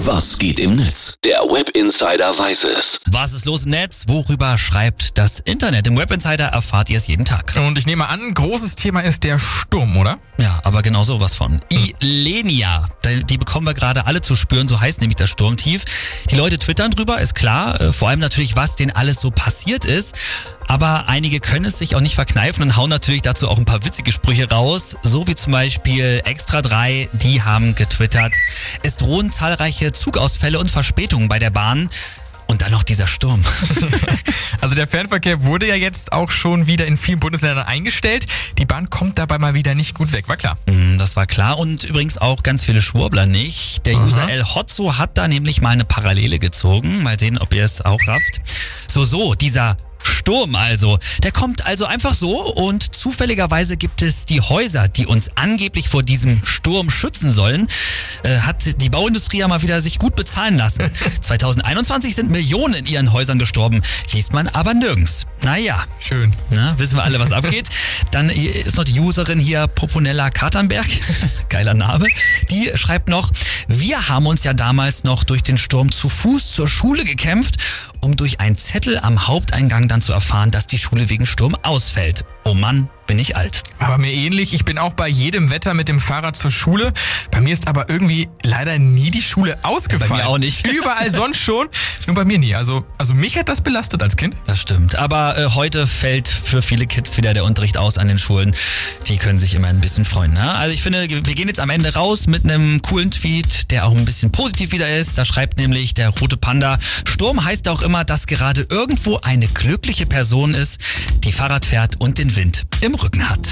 Was geht im Netz? Der Web Insider weiß es. Was ist los im Netz? Worüber schreibt das Internet? Im Web Insider erfahrt ihr es jeden Tag. Und ich nehme an, großes Thema ist der Sturm, oder? Ja, aber genau sowas von. Ilenia, die bekommen wir gerade alle zu spüren, so heißt nämlich das Sturmtief. Die Leute twittern drüber, ist klar. Äh, vor allem natürlich, was denen alles so passiert ist. Aber einige können es sich auch nicht verkneifen und hauen natürlich dazu auch ein paar witzige Sprüche raus. So wie zum Beispiel Extra 3, die haben getwittert. Es drohen zahlreiche Zugausfälle und Verspätungen bei der Bahn. Dann noch dieser Sturm. also der Fernverkehr wurde ja jetzt auch schon wieder in vielen Bundesländern eingestellt. Die Bahn kommt dabei mal wieder nicht gut weg, war klar. Mm, das war klar und übrigens auch ganz viele Schwurbler nicht. Der Aha. User El Hotzo hat da nämlich mal eine Parallele gezogen. Mal sehen, ob ihr es auch rafft. So, so, dieser Sturm also. Der kommt also einfach so und zufälligerweise gibt es die Häuser, die uns angeblich vor diesem Sturm schützen sollen. Äh, hat die Bauindustrie ja mal wieder sich gut bezahlen lassen. 2021 sind Millionen in ihren Häusern gestorben, liest man aber nirgends. Naja. Schön. Na, wissen wir alle, was abgeht. Dann ist noch die Userin hier, Poponella Katernberg, geiler Name, die schreibt noch, wir haben uns ja damals noch durch den Sturm zu Fuß zur Schule gekämpft um durch einen Zettel am Haupteingang dann zu erfahren, dass die Schule wegen Sturm ausfällt. Oh Mann, bin ich alt. Aber mir ähnlich, ich bin auch bei jedem Wetter mit dem Fahrrad zur Schule. Bei mir ist aber irgendwie leider nie die Schule ausgefallen. Bei mir auch nicht. Überall sonst schon, nur bei mir nie. Also, also mich hat das belastet als Kind. Das stimmt. Aber äh, heute fällt für viele Kids wieder der Unterricht aus an den Schulen. Die können sich immer ein bisschen freuen. Ne? Also ich finde, wir gehen jetzt am Ende raus mit einem coolen Tweet, der auch ein bisschen positiv wieder ist. Da schreibt nämlich der rote Panda, Sturm heißt auch immer, dass gerade irgendwo eine glückliche Person ist, die Fahrrad fährt und den Wind Rücken hat.